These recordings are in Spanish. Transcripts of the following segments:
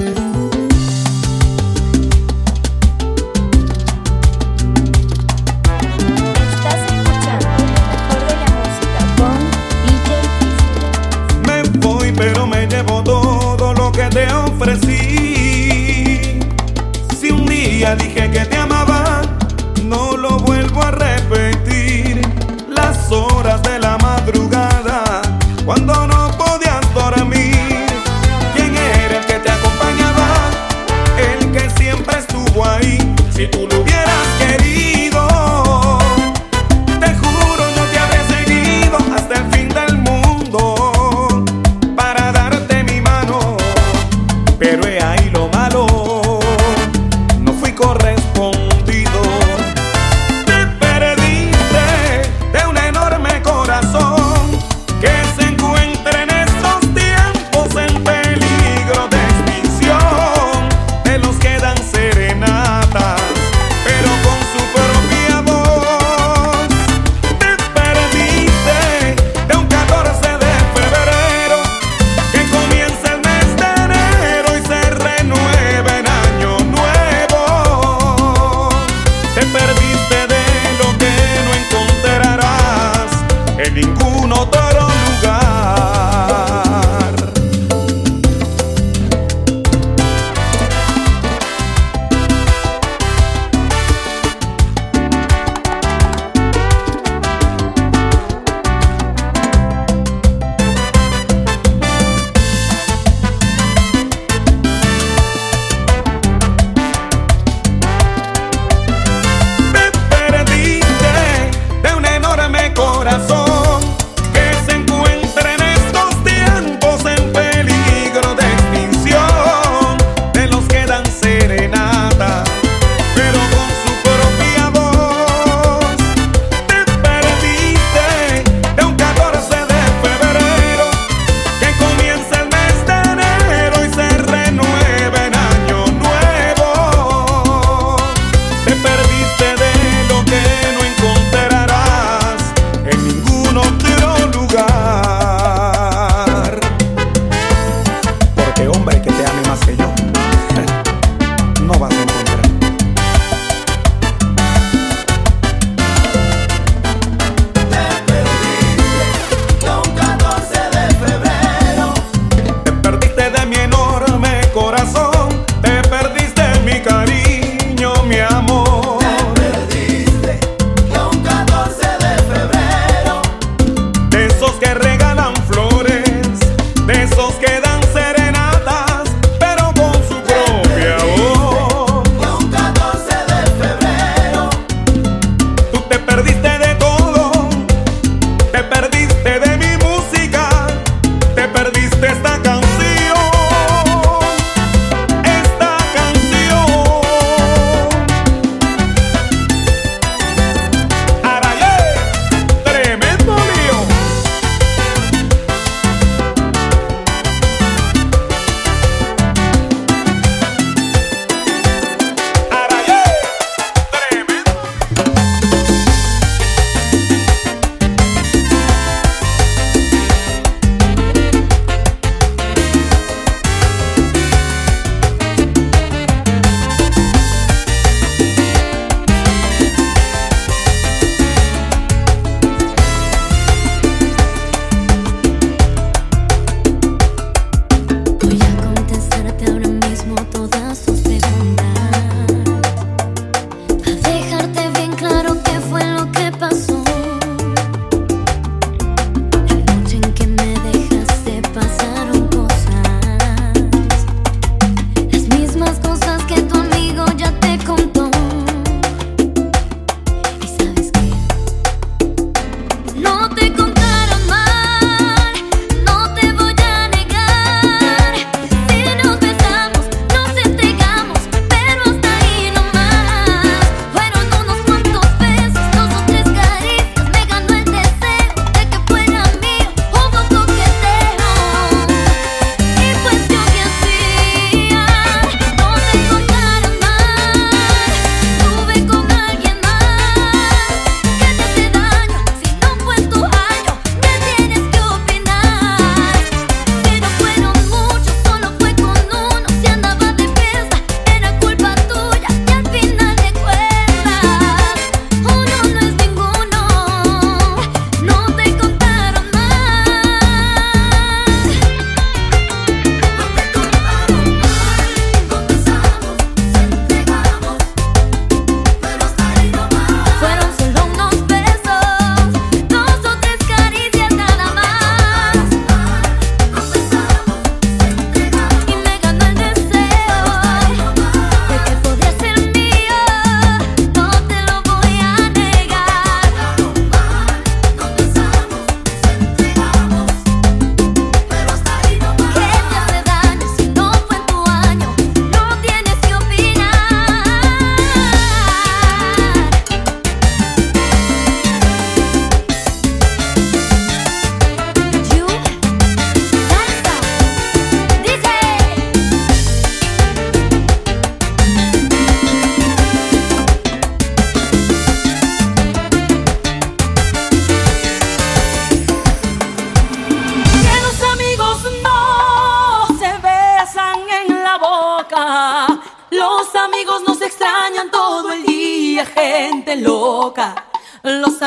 que regalan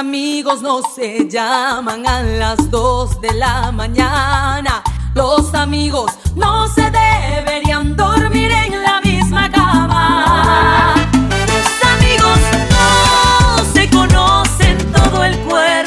amigos no se llaman a las dos de la mañana. Los amigos no se deberían dormir en la misma cama. Los amigos no se conocen todo el cuerpo.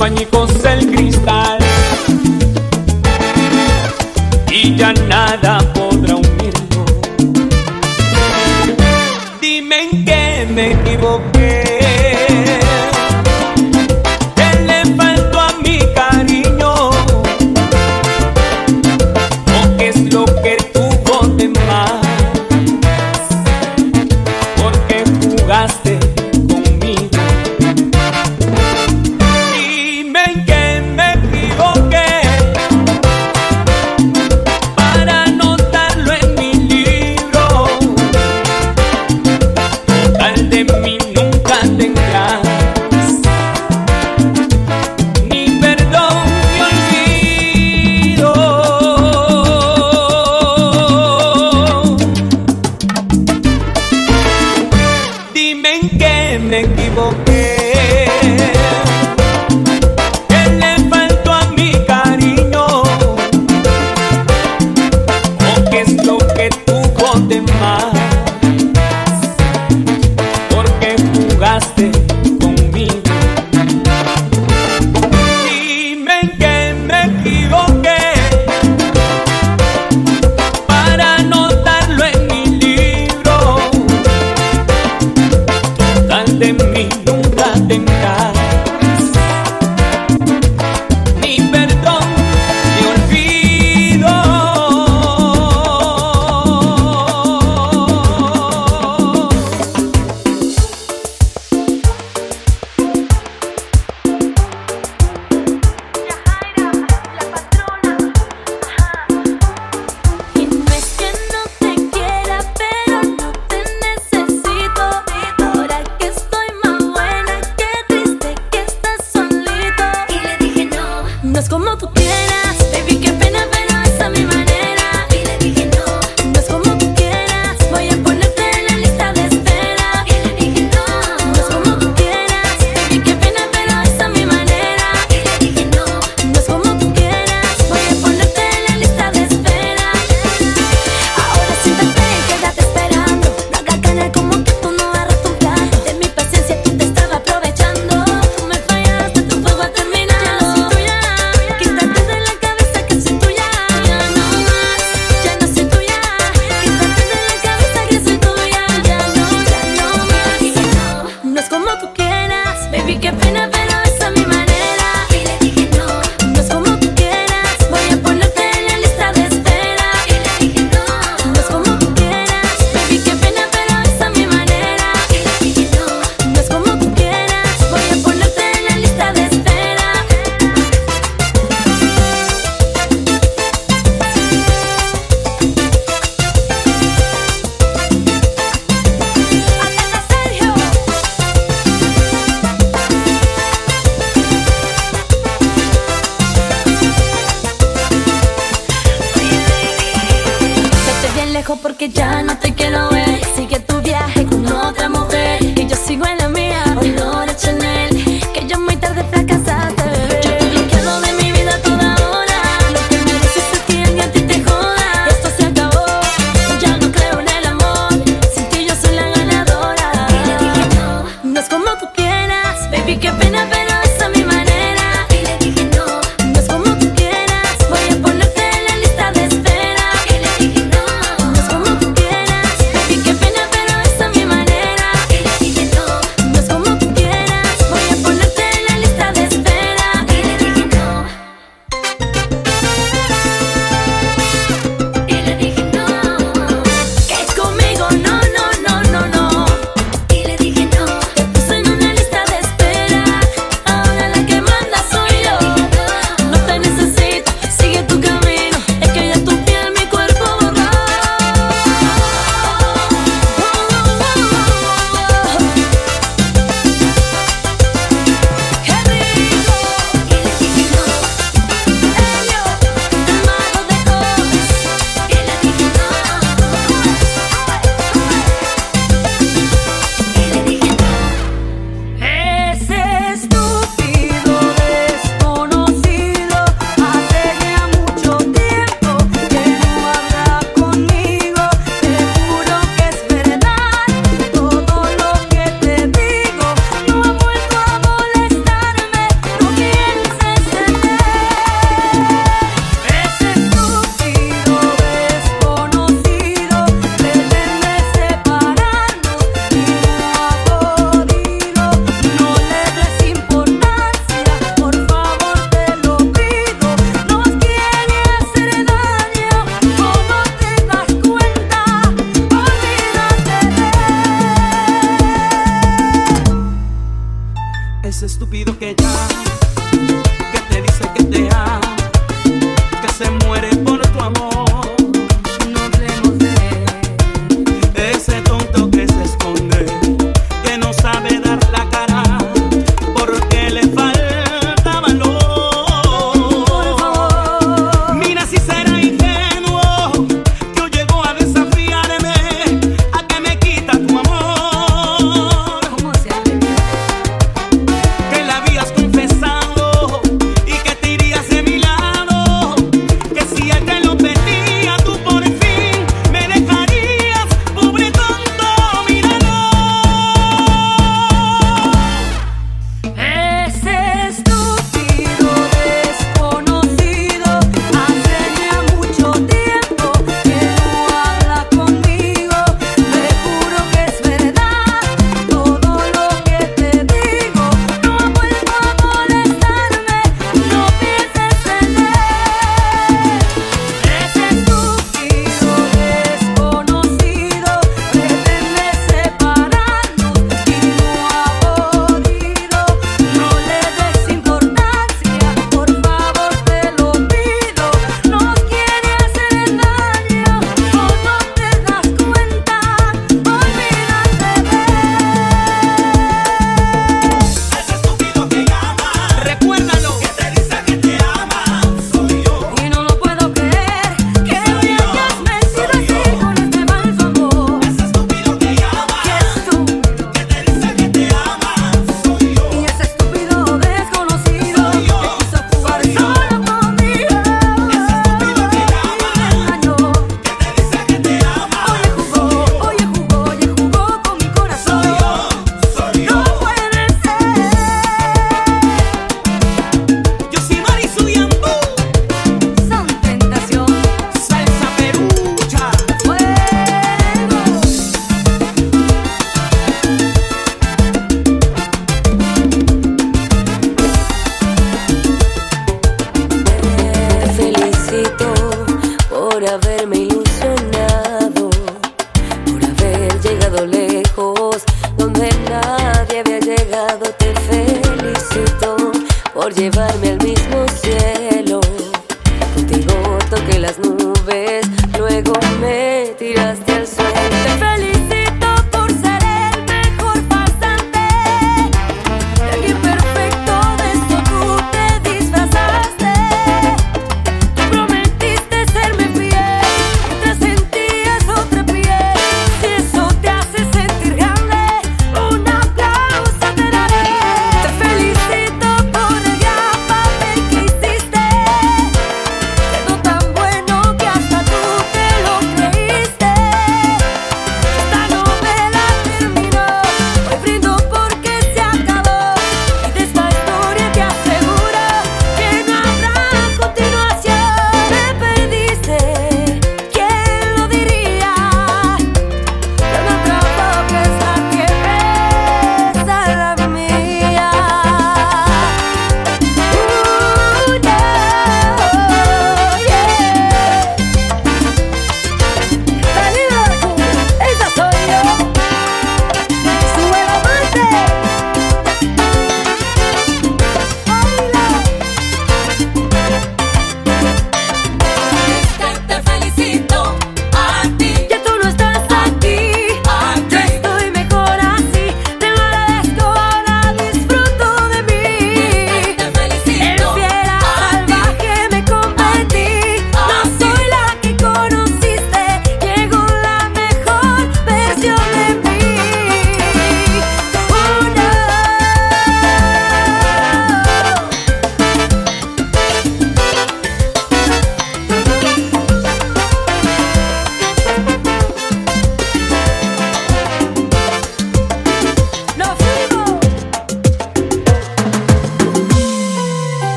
Se hizo añicos el cristal.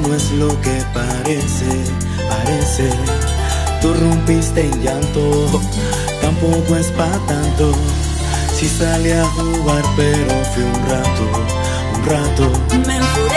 No es lo que parece, parece. Tú rompiste en llanto, tampoco es para tanto. Si salí a jugar, pero fui un rato, un rato.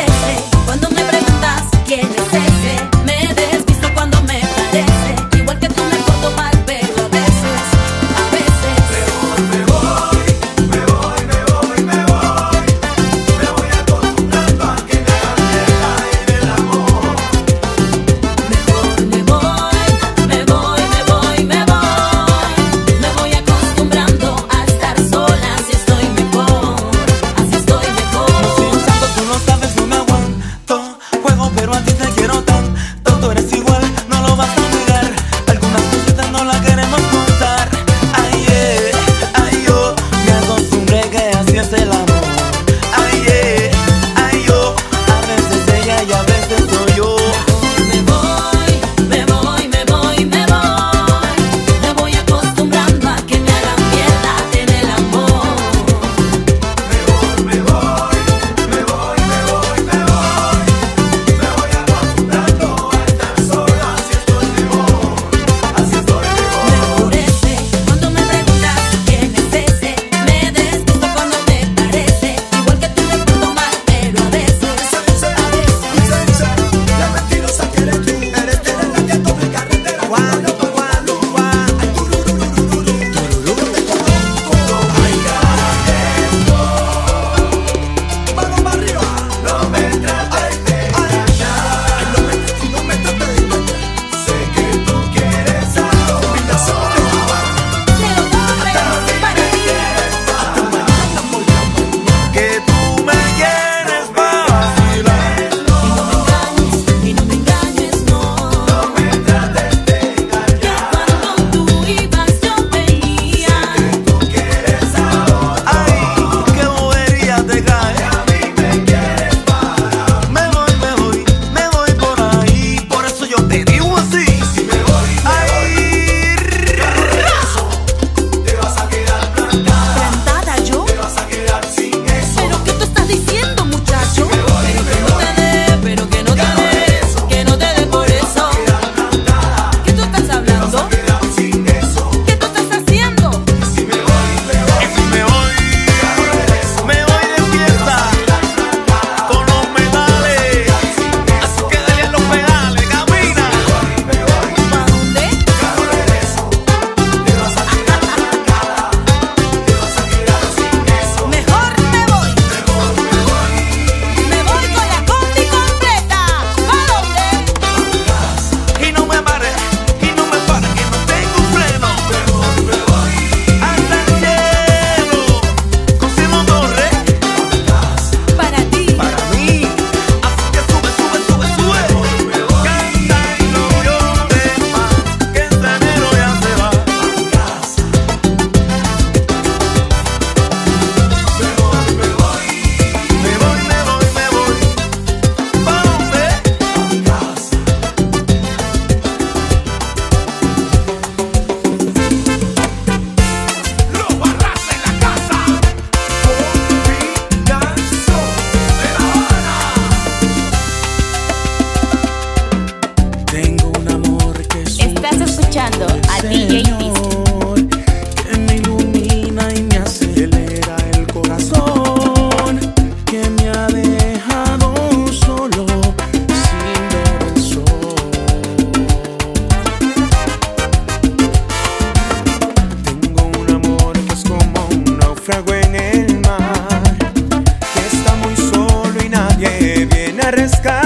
Que se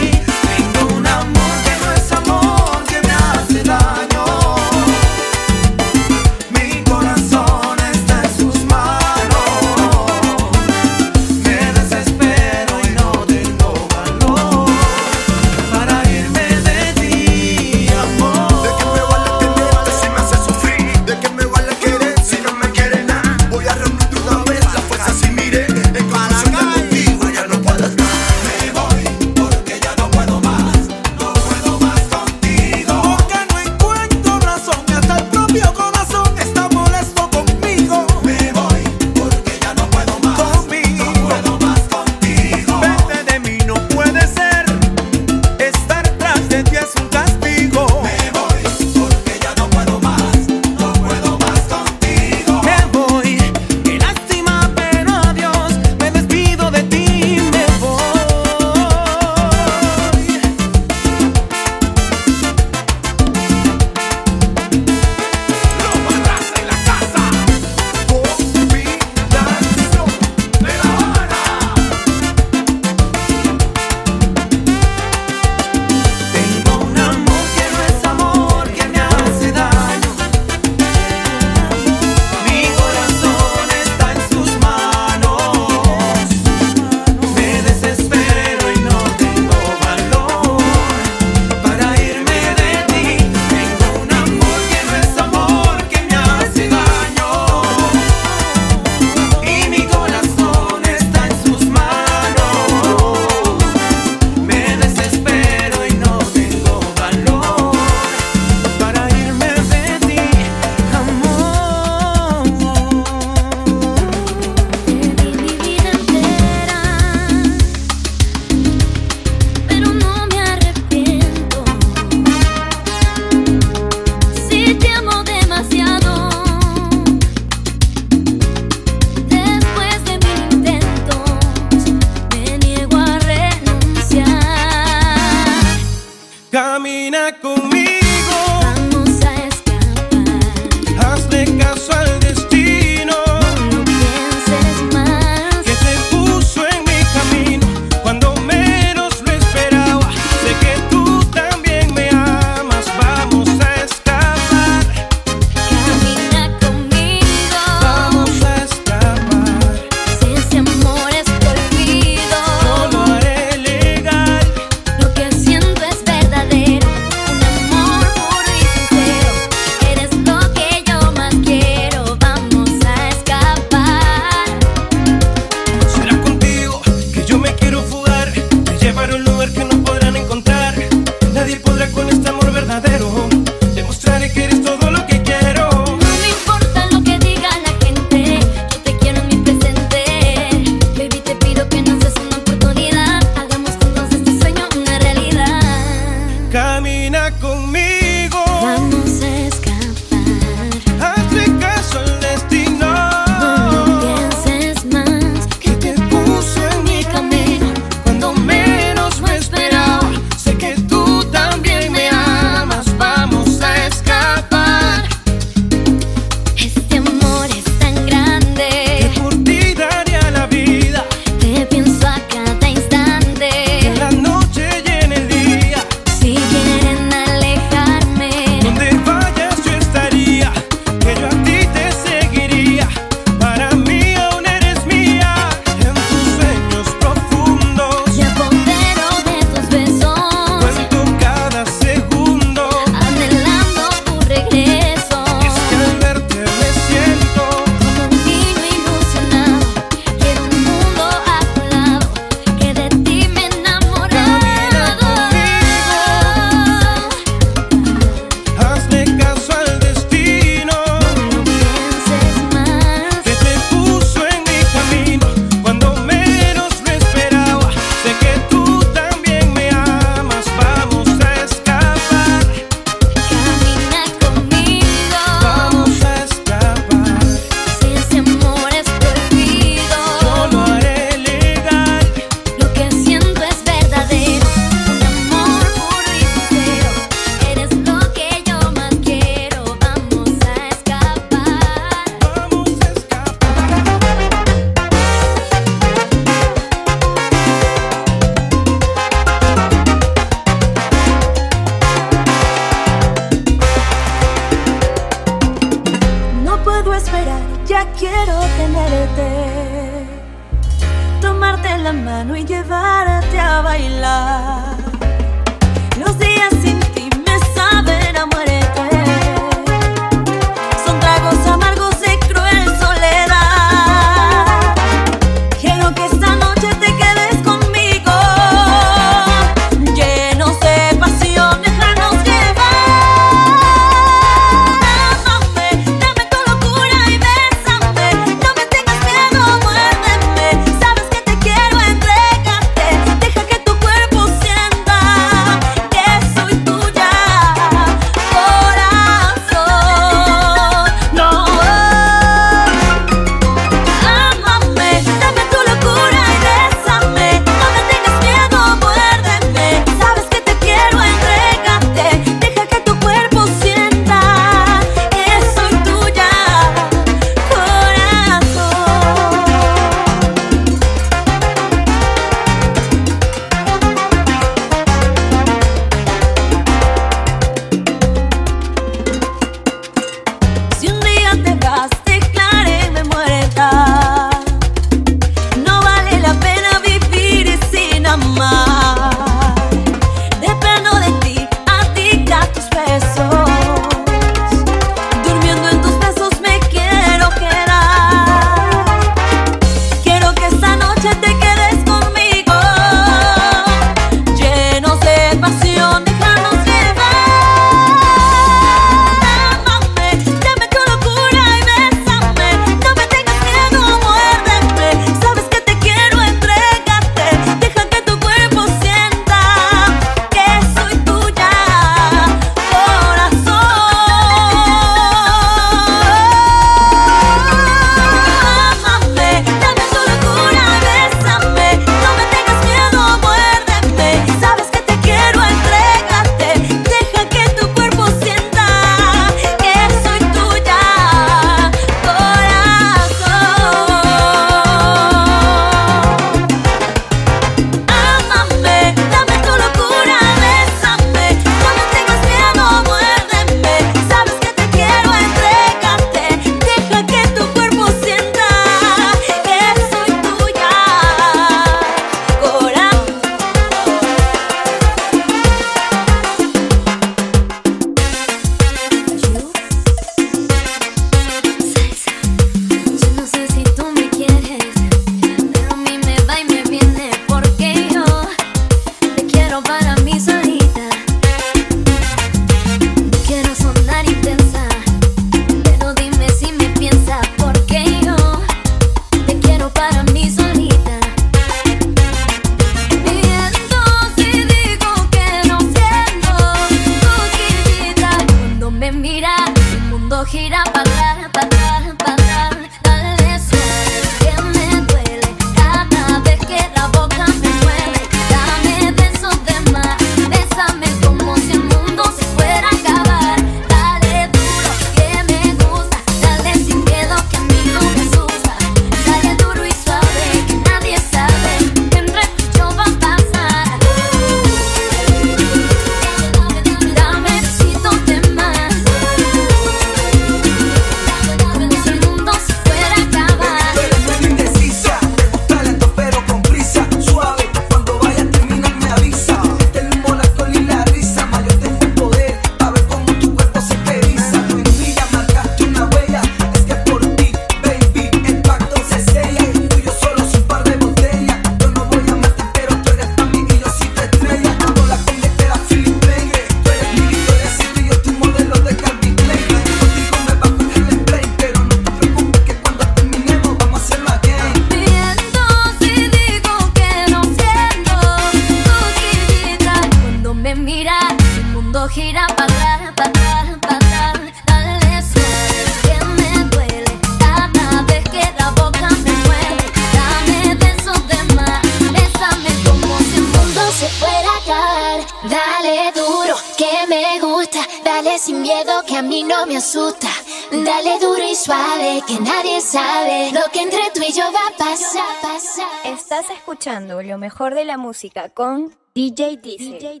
escuchando lo mejor de la música con DJ Diesel. DJ